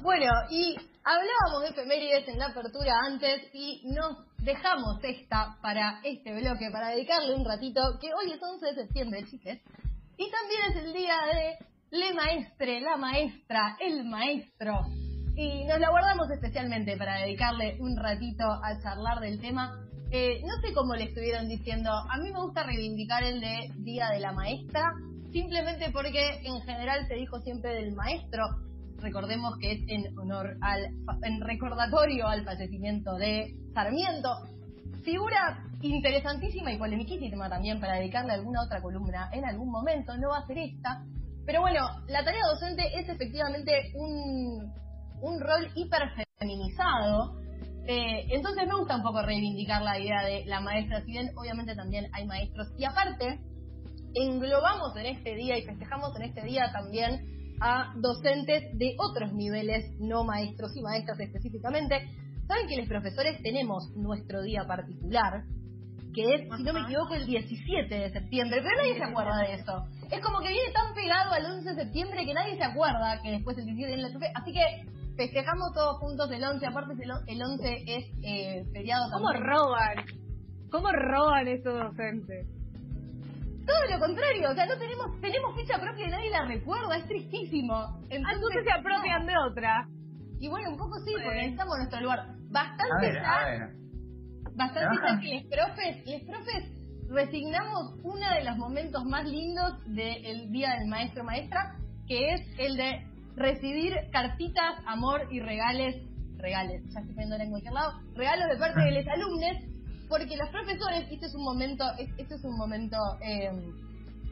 Bueno, y hablábamos de efemérides en la apertura antes y nos dejamos esta para este bloque, para dedicarle un ratito, que hoy es 11 de septiembre, chiques, y también es el día de le maestre, la maestra, el maestro. Y nos la guardamos especialmente para dedicarle un ratito a charlar del tema. Eh, no sé cómo le estuvieron diciendo, a mí me gusta reivindicar el de Día de la Maestra, simplemente porque en general se dijo siempre del maestro. Recordemos que es en honor al, en recordatorio al fallecimiento de Sarmiento. Figura interesantísima y polemiquísima también para dedicarle alguna otra columna en algún momento, no va a ser esta. Pero bueno, la tarea docente es efectivamente un, un rol hiperfeminizado. Eh, entonces me gusta un reivindicar la idea de la maestra, si bien obviamente también hay maestros. Y aparte, englobamos en este día y festejamos en este día también a docentes de otros niveles, no maestros y maestras específicamente. Saben que los profesores tenemos nuestro día particular, que es, si no me equivoco, el 17 de septiembre, pero nadie se acuerda de eso. Es como que viene tan pegado al 11 de septiembre que nadie se acuerda que después el 17 es la Así que festejamos todos juntos el 11, aparte el 11 es eh, feriado ¿Cómo roban? ¿Cómo roban esos docentes? Todo lo contrario, o sea, no tenemos tenemos ficha propia y nadie la recuerda, es tristísimo. Entonces, se apropian de otra. Y bueno, un poco sí, porque necesitamos nuestro lugar. Bastante bastante está que les profes, les profes resignamos uno de los momentos más lindos del Día del Maestro Maestra, que es el de recibir cartitas, amor y regales, regales, ya estoy poniendo en cualquier lado, regalos de parte de los alumnos, porque los profesores, este es un momento, este es un momento eh,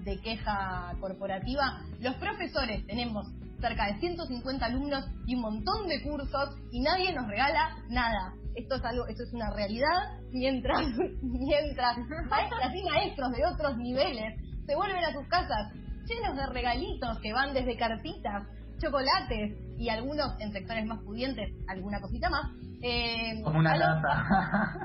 de queja corporativa, los profesores tenemos cerca de 150 alumnos y un montón de cursos y nadie nos regala nada. Esto es algo, esto es una realidad, mientras, mientras maestras y maestros de otros niveles se vuelven a sus casas llenos de regalitos que van desde cartitas, chocolates y algunos en sectores más pudientes, alguna cosita más. Eh, como una taza.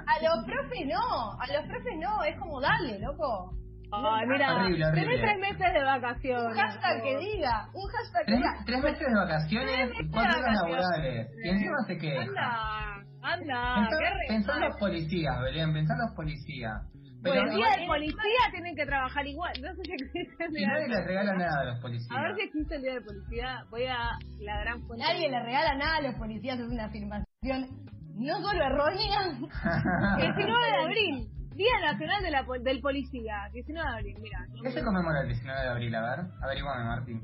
A los profes no, a los profes no, es como dale, loco. Ay, mira, tenés tres meses de vacaciones. Un hashtag que diga, un hashtag que diga. Tres meses de vacaciones y cuatro horas laborales. Y encima se queja. Anda, anda. Pensá, en los policías, Belén, pensá en los policías. Pero pues el día de policía tienen que trabajar igual. No sé si existe el día nadie les regala nada a los policías. A ver si existe el día de policía. Voy a la gran fuente. Nadie le regala nada a los policías, es una afirmación no solo errónea. el 19 de abril. Día Nacional de la, del Policía, 19 de abril, mira. ¿Qué se conmemora el 19 de abril? A ver, averiguame, Martín.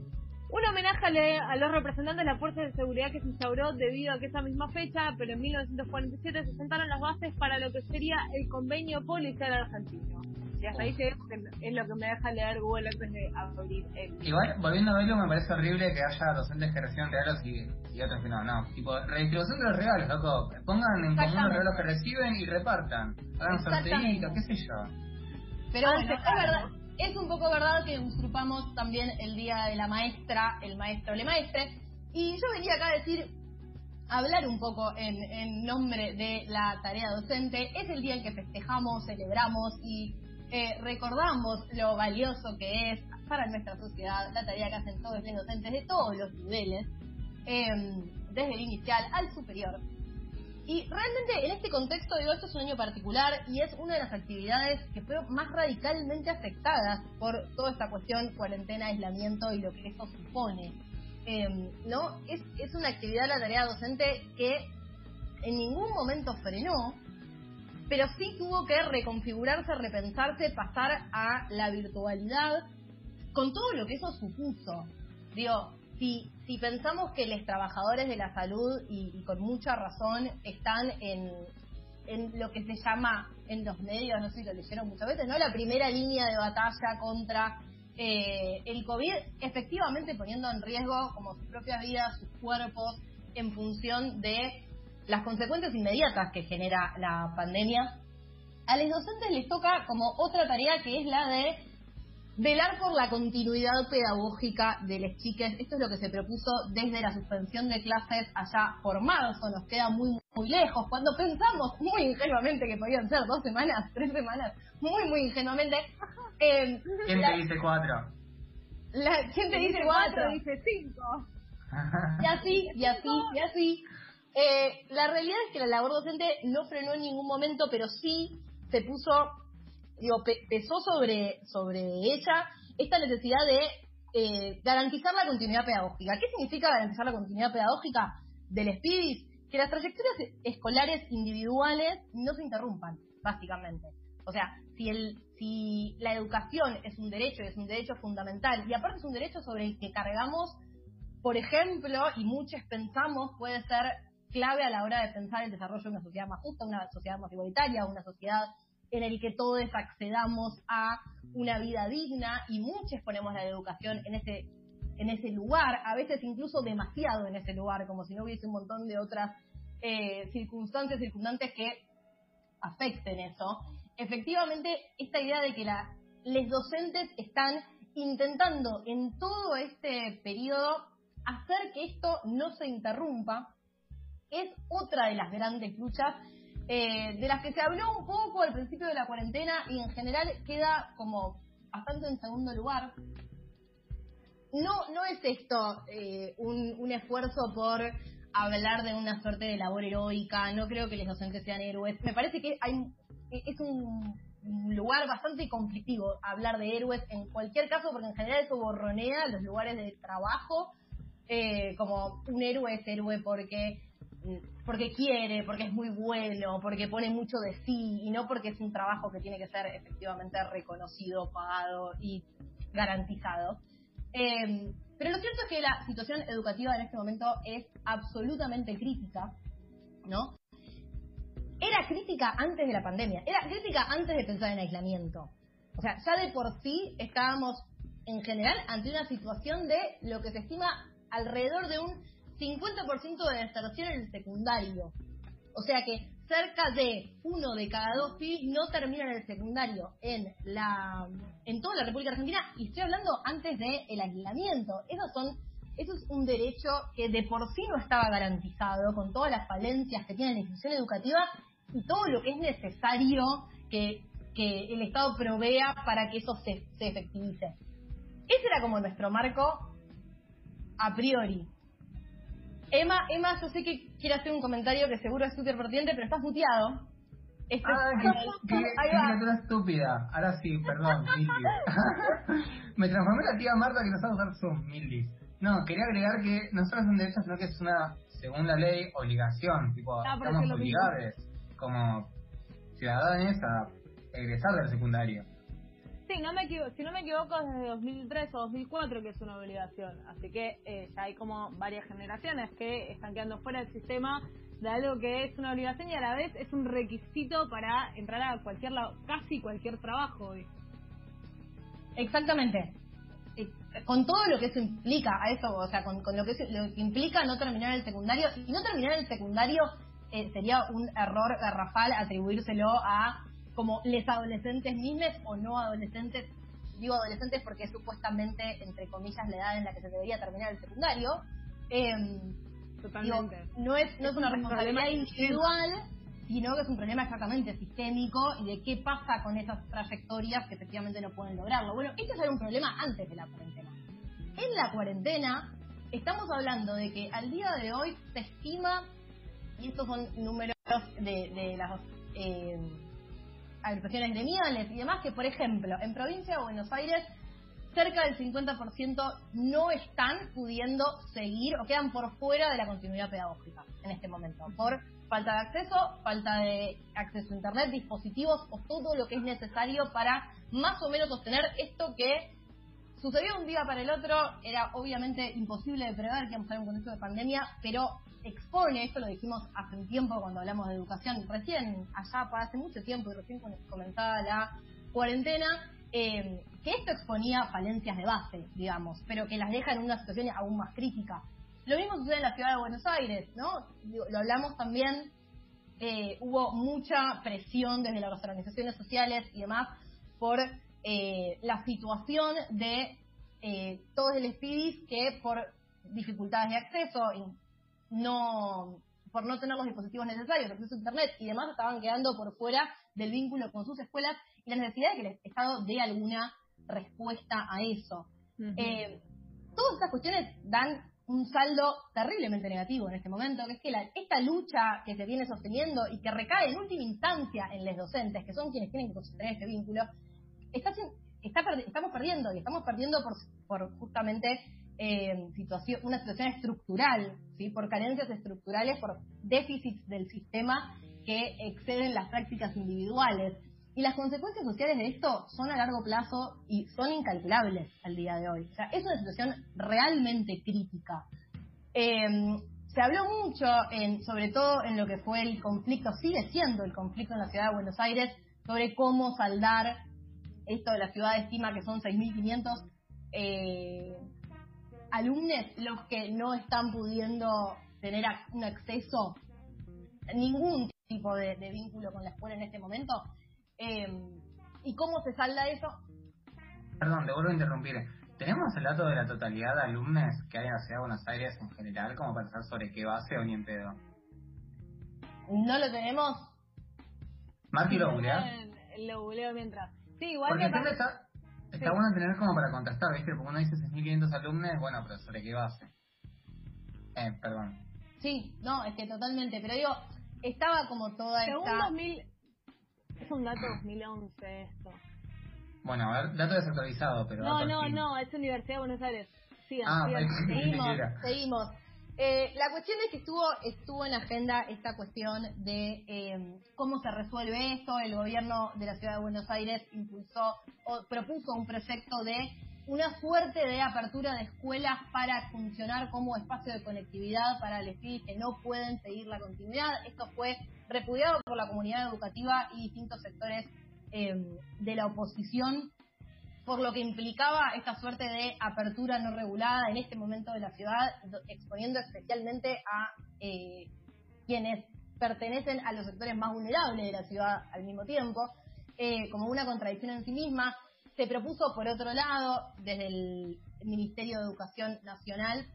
Un homenaje a, los representantes de la Fuerza de Seguridad que se instauró debido a que esa misma fecha, pero en 1947, se sentaron las bases para lo que sería el convenio policial argentino. Y hasta ahí que es lo que me deja leer Google antes de abrir el... Igual, volviendo a verlo, me parece horrible que haya docentes que reciban regalos y, otros que no. No, tipo, redistribución de los regalos, loco. Pongan en común los regalos que reciben y repartan. Hagan sorteitos, qué sé yo. Pero bueno, es verdad. Es un poco verdad que usurpamos también el día de la maestra, el maestro, le maestre. Y yo venía acá a decir, hablar un poco en, en nombre de la tarea docente. Es el día en que festejamos, celebramos y eh, recordamos lo valioso que es para nuestra sociedad la tarea que hacen todos los docentes de todos los niveles, em, desde el inicial al superior. Y realmente en este contexto, digo, esto es un año particular y es una de las actividades que fue más radicalmente afectadas por toda esta cuestión cuarentena, aislamiento y lo que esto supone. Em, ¿No? Es, es una actividad, la tarea docente, que en ningún momento frenó, pero sí tuvo que reconfigurarse, repensarse, pasar a la virtualidad, con todo lo que eso supuso. Digo, si, si pensamos que los trabajadores de la salud, y, con mucha razón, están en, en lo que se llama en los medios, no sé si lo leyeron muchas veces, ¿no? La primera línea de batalla contra eh, el COVID, efectivamente poniendo en riesgo como sus propias vidas, sus cuerpos, en función de las consecuencias inmediatas que genera la pandemia, a los docentes les toca como otra tarea que es la de velar por la continuidad pedagógica de las chicas. Esto es lo que se propuso desde la suspensión de clases allá por marzo, nos queda muy, muy lejos. Cuando pensamos muy ingenuamente que podían ser dos semanas, tres semanas, muy, muy ingenuamente. Eh, ¿Quién te dice cuatro? La gente dice cuatro. dice cinco. Y así, y así, y así. Eh, la realidad es que la labor docente no frenó en ningún momento, pero sí se puso, digo, pesó sobre, sobre ella esta necesidad de eh, garantizar la continuidad pedagógica. ¿Qué significa garantizar la continuidad pedagógica del SPIDIS? Que las trayectorias escolares individuales no se interrumpan, básicamente. O sea, si, el, si la educación es un derecho, es un derecho fundamental, y aparte es un derecho sobre el que cargamos, por ejemplo, y muchos pensamos, puede ser clave a la hora de pensar el desarrollo de una sociedad más justa, una sociedad más igualitaria, una sociedad en la que todos accedamos a una vida digna y muchos ponemos la educación en ese en ese lugar, a veces incluso demasiado en ese lugar, como si no hubiese un montón de otras eh, circunstancias circundantes que afecten eso. Efectivamente, esta idea de que la, los docentes están intentando en todo este periodo hacer que esto no se interrumpa es otra de las grandes luchas eh, de las que se habló un poco al principio de la cuarentena y en general queda como bastante en segundo lugar. No, no es esto eh, un, un esfuerzo por hablar de una suerte de labor heroica, no creo que los docentes sean héroes. Me parece que hay es un lugar bastante conflictivo hablar de héroes en cualquier caso, porque en general eso borronea los lugares de trabajo, eh, como un héroe es héroe porque porque quiere, porque es muy bueno, porque pone mucho de sí y no porque es un trabajo que tiene que ser efectivamente reconocido, pagado y garantizado. Eh, pero lo cierto es que la situación educativa en este momento es absolutamente crítica, ¿no? Era crítica antes de la pandemia, era crítica antes de pensar en aislamiento. O sea, ya de por sí estábamos en general ante una situación de lo que se estima alrededor de un 50% de deserción en el secundario. O sea que cerca de uno de cada dos pibes no terminan el secundario en la en toda la República Argentina y estoy hablando antes del el aislamiento. Esos son eso es un derecho que de por sí no estaba garantizado con todas las falencias que tiene la institución educativa y todo lo que es necesario que, que el Estado provea para que eso se, se efectivice. Ese era como nuestro marco a priori. Emma, Emma, yo sé que quiere hacer un comentario que seguro es súper pertinente, pero estás muteado. Este ah, qué, criatura estúpida. Ahora sí, perdón, Me transformé en la tía Marta que no sabe usar Zoom, Milly. No, quería agregar que no solo es un derecho, sino que es una, según la ley, obligación. Tipo, ah, estamos obligados como ciudadanos a egresar del secundario. Sí, no me equivoco, si no me equivoco, desde 2003 o 2004 que es una obligación. Así que eh, ya hay como varias generaciones que están quedando fuera del sistema de algo que es una obligación y a la vez es un requisito para entrar a cualquier casi cualquier trabajo hoy. Exactamente. Con todo lo que eso implica, a eso, o sea, con, lo, que lo que implica no terminar el secundario, y no terminar el secundario eh, sería un error garrafal atribuírselo a como les adolescentes mismos o no adolescentes, digo adolescentes porque supuestamente, entre comillas, la edad en la que se debería terminar el secundario. Em, Totalmente. no es, no es una responsabilidad individual, sino que es un problema exactamente sistémico y de qué pasa con esas trayectorias que efectivamente no pueden lograrlo. Bueno, esto era un problema antes de la cuarentena. En la cuarentena estamos hablando de que al día de hoy se estima, y estos son números de, de las eh, agrupaciones gremiales y demás, que por ejemplo, en provincia de Buenos Aires, cerca del 50% no están pudiendo seguir o quedan por fuera de la continuidad pedagógica en este momento, por falta de acceso, falta de acceso a Internet, dispositivos o todo lo que es necesario para más o menos sostener esto que sucedió un día para el otro, era obviamente imposible de prever que íbamos a un contexto de pandemia, pero expone, esto lo dijimos hace un tiempo cuando hablamos de educación, recién allá hace mucho tiempo y recién comenzaba la cuarentena, eh, que esto exponía falencias de base, digamos, pero que las deja en una situación aún más crítica. Lo mismo sucede en la ciudad de Buenos Aires, ¿no? Lo hablamos también, eh, hubo mucha presión desde las organizaciones sociales y demás por eh, la situación de todos el SPIDIS que por dificultades de acceso, no por no tener los dispositivos necesarios, acceso a Internet y demás, estaban quedando por fuera del vínculo con sus escuelas y la necesidad de que el Estado dé alguna respuesta a eso. Eh, todas estas cuestiones dan un saldo terriblemente negativo en este momento, que es que la, esta lucha que se viene sosteniendo y que recae en última instancia en los docentes, que son quienes tienen que sostener este vínculo, está, está estamos perdiendo y estamos perdiendo por, por justamente eh, situación, una situación estructural, ¿sí? por carencias estructurales, por déficits del sistema que exceden las prácticas individuales. Y las consecuencias sociales de esto son a largo plazo y son incalculables al día de hoy. O sea, es una situación realmente crítica. Em, se habló mucho, en, sobre todo en lo que fue el conflicto, sigue siendo el conflicto en la ciudad de Buenos Aires, sobre cómo saldar esto de la ciudad estima que son 6.500 eh, alumnos los que no están pudiendo tener un acceso, ningún tipo de vínculo con la escuela en este momento Em, ¿Y cómo se salda eso? Perdón, te vuelvo a interrumpir. ¿Tenemos el dato de la totalidad de alumnos que hay en la ciudad de Buenos Aires en general, como para saber sobre qué base o ni en pedo? No lo tenemos. Marky lo googlea. Lo googleo mientras. Sí, igual Porque que está, bueno tener como para contrastar, ¿viste? Porque uno dice 6.500 alumnos, bueno, pero ¿sobre qué base? Eh, perdón. Sí, no, es que totalmente, pero digo, estaba como toda Según esta... 2000, es un dato 2011 esto. Bueno, a ver, dato desactualizado, pero... No, no, no, es Universidad de Buenos Aires. Sí, ah, seguimos, seguimos. Eh, la cuestión es que estuvo estuvo en agenda esta cuestión de eh, cómo se resuelve esto. El gobierno de la ciudad de Buenos Aires impulsó o propuso un proyecto de una suerte de apertura de escuelas para funcionar como espacio de conectividad para los que no pueden seguir la continuidad. Esto fue repudiado por la comunidad educativa y distintos sectores em, de la oposición, por lo que implicaba esta suerte de apertura no regulada en este momento de la ciudad, exponiendo especialmente a eh, quienes pertenecen a los sectores más vulnerables de la ciudad al mismo tiempo, eh, como una contradicción en sí misma se propuso, por otro lado, desde el Ministerio de Educación Nacional,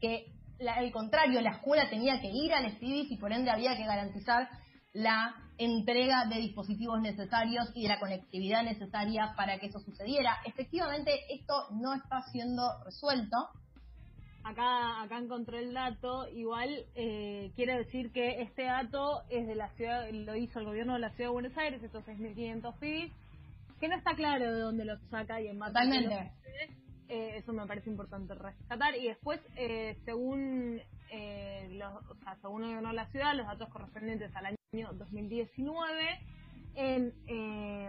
que al contrario, la escuela tenía que ir al STIDIS y por ende había que garantizar la entrega de dispositivos necesarios y de la conectividad necesaria para que eso sucediera. Efectivamente, esto no está siendo resuelto. Acá, acá encontré el dato. Igual eh, quiere decir que este dato es de la ciudad, lo hizo el gobierno de la ciudad de Buenos Aires, estos 6.500 PIBs que no está claro de dónde lo saca y en Totalmente. Eh, eso me parece importante rescatar. Y después, eh, según eh, los, o sea, según la ciudad, los datos correspondientes al año 2019, en, eh,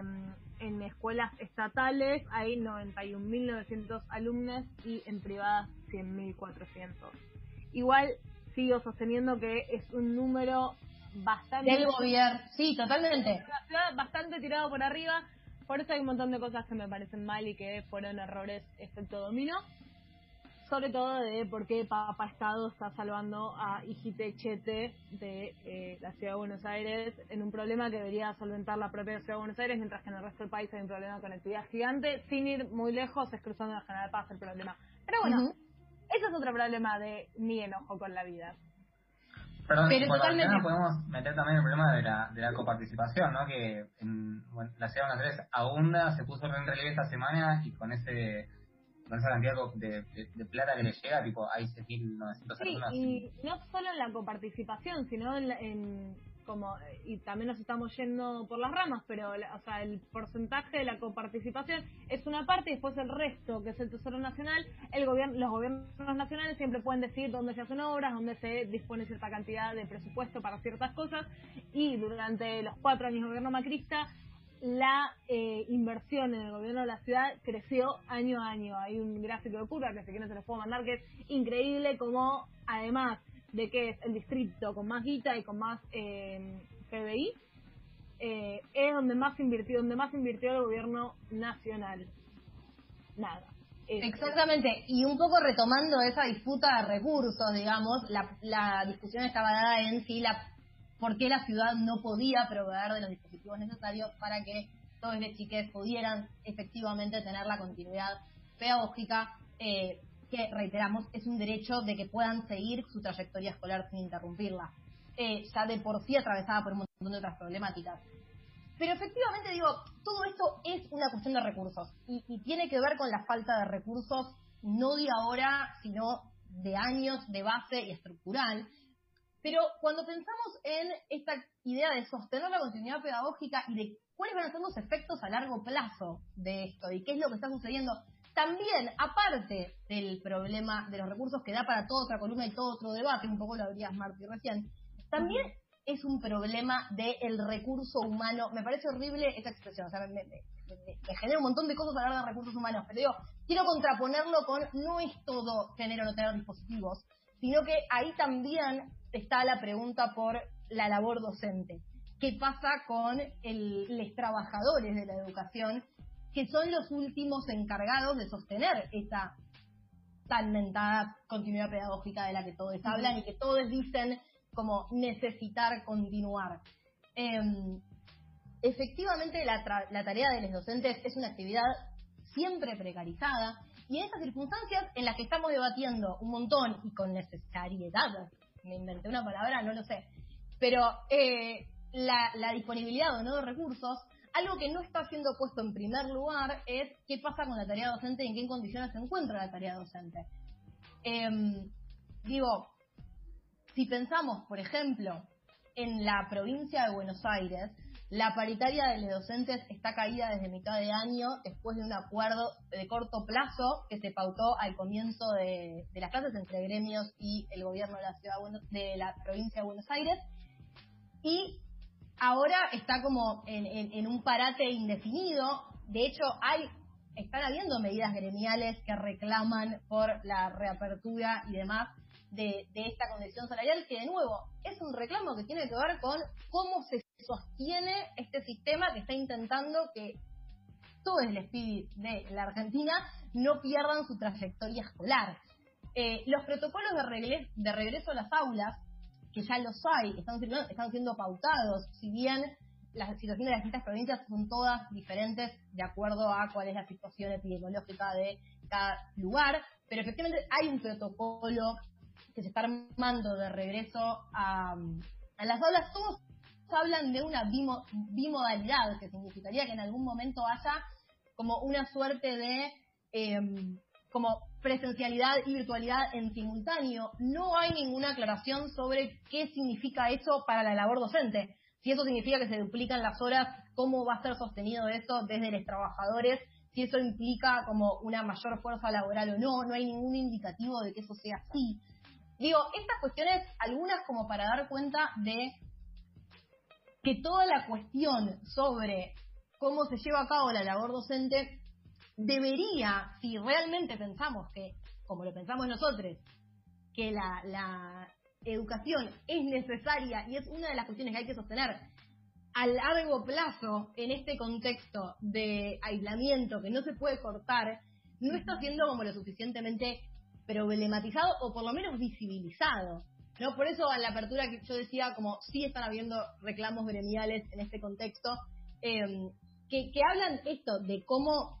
en escuelas estatales hay 91.900 alumnos y en privadas 100.400. Igual sigo sosteniendo que es un número bastante... Del gobierno, sí, totalmente. Bastante tirado por arriba por eso hay un montón de cosas que me parecen mal y que fueron errores efecto dominó. Sobre todo de por qué Papa Estado está salvando a Hijite Chete de eh, la Ciudad de Buenos Aires en un problema que debería solventar la propia Ciudad de Buenos Aires, mientras que en el resto del país hay un problema de conectividad gigante. Sin ir muy lejos, es cruzando la General Paz el problema. Pero bueno, ese es otro problema de mi enojo con la vida. Perdón, pero totalmente... podemos meter también el problema de la, de la coparticipación, ¿no? Que en la ciudad de Buenos Aires abunda, se puso en relieve esta semana y con ese con esa cantidad de, de, plata que le llega, tipo, hay 6.900 sí, Y no solo en la coparticipación, sino en, en como y también nos estamos yendo por las ramas, pero o sea, el porcentaje de la coparticipación es una parte y después el resto, que es el Tesoro Nacional, el gobierno, los gobiernos nacionales siempre pueden decir dónde se hacen obras, dónde se dispone cierta cantidad de presupuesto para ciertas cosas y durante los cuatro años de gobierno macrista la eh, inversión en el gobierno de la ciudad creció año a año. Hay un gráfico de curva que si quieren se los puedo mandar que es increíble como además de que es el distrito con más guita y con más eh, PBI, eh, es donde más invirtió, donde más invirtió el gobierno nacional. Nada. Exactamente, y un poco retomando esa disputa de recursos, digamos, la, la discusión estaba dada en si la, por qué la ciudad no podía proveer de los dispositivos necesarios para que todos los chiques pudieran efectivamente tener la continuidad pedagógica eh, que, reiteramos, es un derecho de que puedan seguir su trayectoria escolar sin interrumpirla, eh, ya de por sí atravesada por un montón de otras problemáticas. Pero efectivamente digo, todo esto es una cuestión de recursos y, tiene que ver con la falta de recursos, no de ahora, sino de años de base y estructural. Pero cuando pensamos en esta idea de sostener la continuidad pedagógica y de cuáles van a ser los efectos a largo plazo de esto y qué es lo que está sucediendo, también, aparte del problema de los recursos que da para toda otra columna y todo otro debate, un poco lo habrías Marti recién, también es un problema del recurso humano. Me parece horrible esa expresión, o sea, me, genera un montón de cosas hablar de recursos humanos, pero digo, quiero contraponerlo con no es todo tener o no tener dispositivos, sino que ahí también está la pregunta por la labor docente. ¿Qué pasa con los trabajadores de la educación, que son los últimos encargados de sostener esa tan mentada continuidad pedagógica de la que todos hablan y que todos dicen como necesitar continuar? Em, efectivamente, la, la tarea de los docentes es una actividad siempre precarizada y en estas circunstancias en las que estamos debatiendo un montón y con necesariedad, me inventé una palabra, no lo sé, pero eh, la, disponibilidad o no de recursos, algo que no está siendo puesto en primer lugar es qué pasa con la tarea docente y en qué condiciones se encuentra la tarea docente. Em, digo, si pensamos, por ejemplo, en la provincia de Buenos Aires, la paritaria de los docentes está caída desde mitad de año después de un acuerdo de corto plazo que se pautó al comienzo de, las clases entre gremios y el gobierno de la ciudad de la provincia de Buenos Aires y ahora está como en, un parate indefinido. De hecho, hay están habiendo medidas gremiales que reclaman por la reapertura y demás de, esta condición salarial, que de nuevo es un reclamo que tiene que ver con cómo se sostiene este sistema que está intentando que todos los pibes de la Argentina no pierdan su trayectoria escolar. Eh, los protocolos de, de regreso a las aulas, que ya los hay, están, están siendo pautados, si bien las situaciones de las distintas provincias son todas diferentes de acuerdo a cuál es la situación epidemiológica de cada lugar, pero efectivamente hay un protocolo que se está armando de regreso a, las aulas, todos hablan de una bimodalidad, que significaría que en algún momento haya como una suerte de em, como presencialidad y virtualidad en simultáneo. No hay ninguna aclaración sobre qué significa eso para la labor docente. Si eso significa que se duplican las horas, cómo va a ser sostenido eso desde los trabajadores, si eso implica como una mayor fuerza laboral o no, no hay ningún indicativo de que eso sea así. Digo, estas cuestiones, algunas como para dar cuenta de que toda la cuestión sobre cómo se lleva a cabo la labor docente debería, si realmente pensamos que, como lo pensamos nosotros, que la, educación es necesaria y es una de las cuestiones que hay que sostener a largo plazo en este contexto de aislamiento que no se puede cortar, no está siendo como lo suficientemente problematizado o por lo menos visibilizado. ¿no? Por eso a la apertura que yo decía, como sí están habiendo reclamos gremiales en este contexto, que, que hablan esto de cómo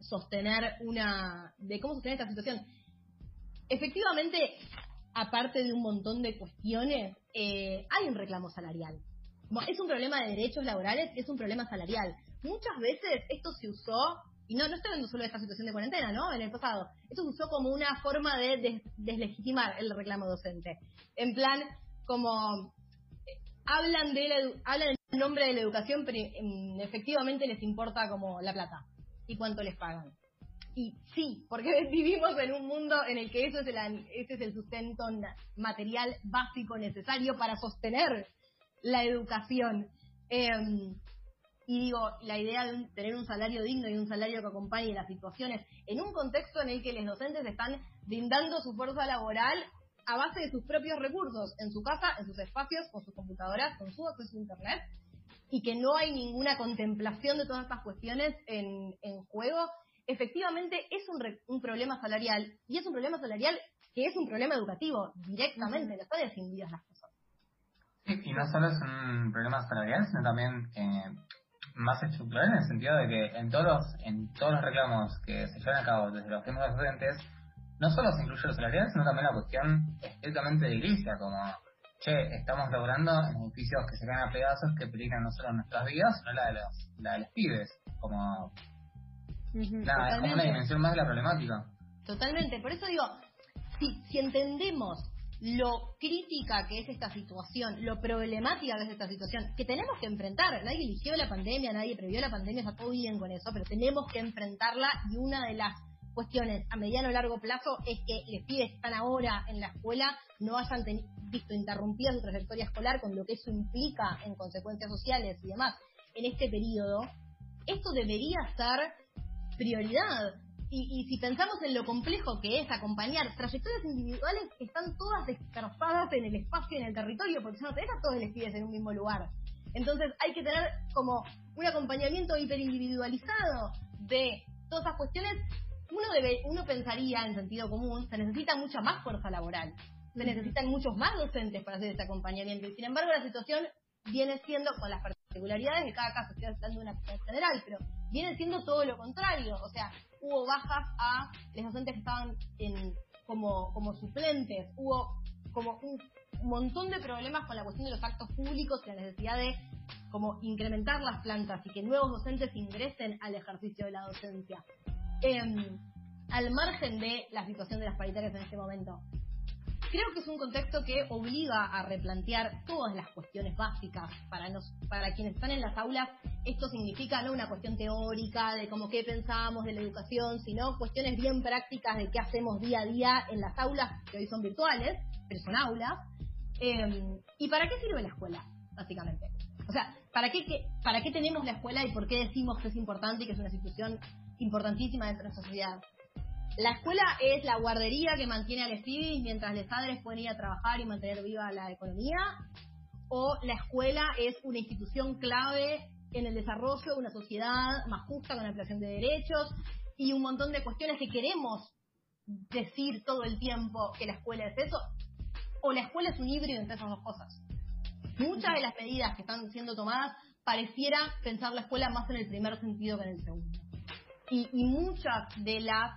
sostener una, de cómo sostener esta situación. Efectivamente, aparte de un montón de cuestiones, eh, hay un reclamo salarial. Es un problema de derechos laborales, es un problema salarial. Muchas veces esto se usó y no, no estoy hablando solo de esta situación de cuarentena, ¿no? En el pasado. Esto se usó como una forma de deslegitimar el reclamo docente. En plan, como eh, hablan de la, hablan en nombre de la educación, pero em, efectivamente les importa como la plata y cuánto les pagan. Y sí, porque vivimos en un mundo en el que eso es el, ese es el sustento material básico necesario para sostener la educación. Eh, y digo, la idea de tener un salario digno y un salario que acompañe las situaciones en un contexto en el que los docentes están brindando su fuerza laboral a base de sus propios recursos, en su casa, en sus espacios, con sus computadoras, con su acceso a Internet, y que no hay ninguna contemplación de todas estas cuestiones en, juego, efectivamente es un, un, problema salarial, y es un problema salarial que es un problema educativo, directamente, no están desindidas las cosas. y no solo es un problema salarial, sino también eh, más estructural en el sentido de que en todos los, en todos los reclamos que se llevan a cabo desde los temas docentes, no solo se incluye los salariales, sino también la cuestión estrictamente de iglesia, como, che, estamos logrando en edificios que se caen a pedazos que peligran no solo nuestras vidas, sino la de los, la de los pibes, como... nada, es como una dimensión más de la problemática. Totalmente, por eso digo, si, si entendemos lo crítica que es esta situación, lo problemática que es esta situación, que tenemos que enfrentar. Nadie eligió la pandemia, nadie previó la pandemia, está todo bien con eso, pero tenemos que enfrentarla y una de las cuestiones a mediano o largo plazo es que les pibes que están ahora en la escuela no hayan visto interrumpida su trayectoria escolar con lo que eso implica en consecuencias sociales y demás en este periodo. Esto debería ser prioridad. Y, si pensamos en lo complejo que es acompañar trayectorias individuales que están todas dispersadas en el espacio y en el territorio, porque si no tenés a todos los pibes en un mismo lugar. Entonces hay que tener como un acompañamiento hiperindividualizado de todas esas cuestiones. Uno, debe, uno pensaría en sentido común, se necesita mucha más fuerza laboral, se necesitan muchos más docentes para hacer ese acompañamiento. Y sin embargo la situación viene siendo, con las particularidades de cada caso, estoy hablando de una cuestión general, pero viene siendo todo lo contrario. O sea, hubo bajas a los docentes que estaban en, como, como suplentes, hubo como un montón de problemas con la cuestión de los actos públicos y la necesidad de como incrementar las plantas y que nuevos docentes ingresen al ejercicio de la docencia. Em, al margen de la situación de las paritarias en este momento, creo que es un contexto que obliga a replantear todas las cuestiones básicas para nos, para quienes están en las aulas. Esto significa no una cuestión teórica de cómo qué pensamos de la educación, sino cuestiones bien prácticas de qué hacemos día a día en las aulas, que hoy son virtuales, pero son aulas. Em, ¿Y para qué sirve la escuela, básicamente? O sea, ¿para qué, qué, ¿para qué tenemos la escuela y por qué decimos que es importante y que es una institución importantísima de nuestra sociedad? La escuela es la guardería que mantiene a los pibes mientras los padres pueden ir a trabajar y mantener viva la economía. O la escuela es una institución clave en el desarrollo de una sociedad más justa con la ampliación de derechos y un montón de cuestiones que queremos decir todo el tiempo que la escuela es eso. O la escuela es un híbrido entre esas dos cosas. Muchas de las medidas que están siendo tomadas pareciera pensar la escuela más en el primer sentido que en el segundo. Y, y muchas de las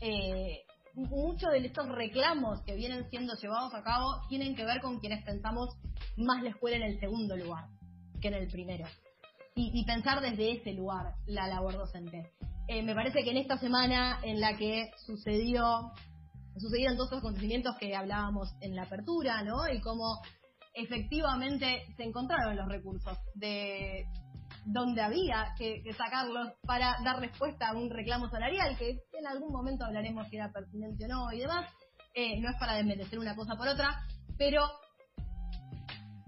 eh, muchos de estos reclamos que vienen siendo llevados a cabo tienen que ver con quienes pensamos más la escuela en el segundo lugar que en el primero. Y, pensar desde ese lugar la labor docente. Eh, me parece que en esta semana en la que sucedió sucedieron todos los acontecimientos que hablábamos en la apertura, ¿no? Y cómo efectivamente se encontraron los recursos de donde había que, sacarlos para dar respuesta a un reclamo salarial, que en algún momento hablaremos si era pertinente o no y demás. Eh, no es para desmerecer una cosa por otra, pero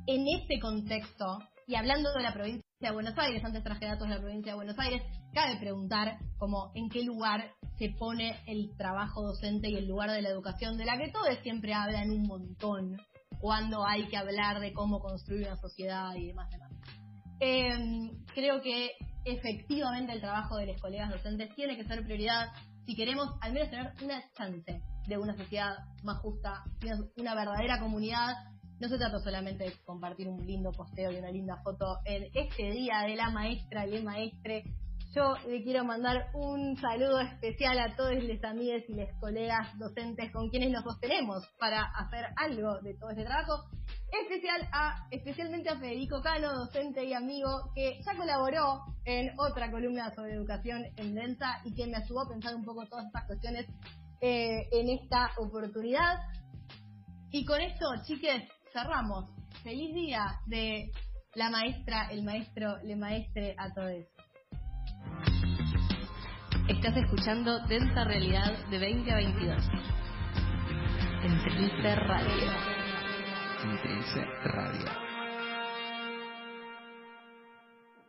en este contexto, y hablando de la provincia de Buenos Aires, antes traje datos de la provincia de Buenos Aires, cabe preguntar como en qué lugar se pone el trabajo docente y el lugar de la educación, de la que todos siempre hablan un montón, cuando hay que hablar de cómo construir una sociedad y demás demás. Eh, creo que efectivamente el trabajo de los colegas docentes tiene que ser prioridad si queremos al menos tener una chance de una sociedad más justa, una verdadera comunidad. No se trata solamente de compartir un lindo posteo y una linda foto en este día de la maestra y el maestre yo le quiero mandar un saludo especial a todos los amigos y los colegas docentes con quienes nos sostenemos para hacer algo de todo este trabajo. Especial a, especialmente a Federico Cano, docente y amigo, que ya colaboró en otra columna sobre educación en Densa y que me ayudó a pensar un poco todas estas cuestiones eh, en esta oportunidad. Y con esto, chiques, cerramos. Feliz día de la maestra, el maestro, le maestre a todos. Estás escuchando Densa Realidad de 20 a 22. En Radio. En Radio.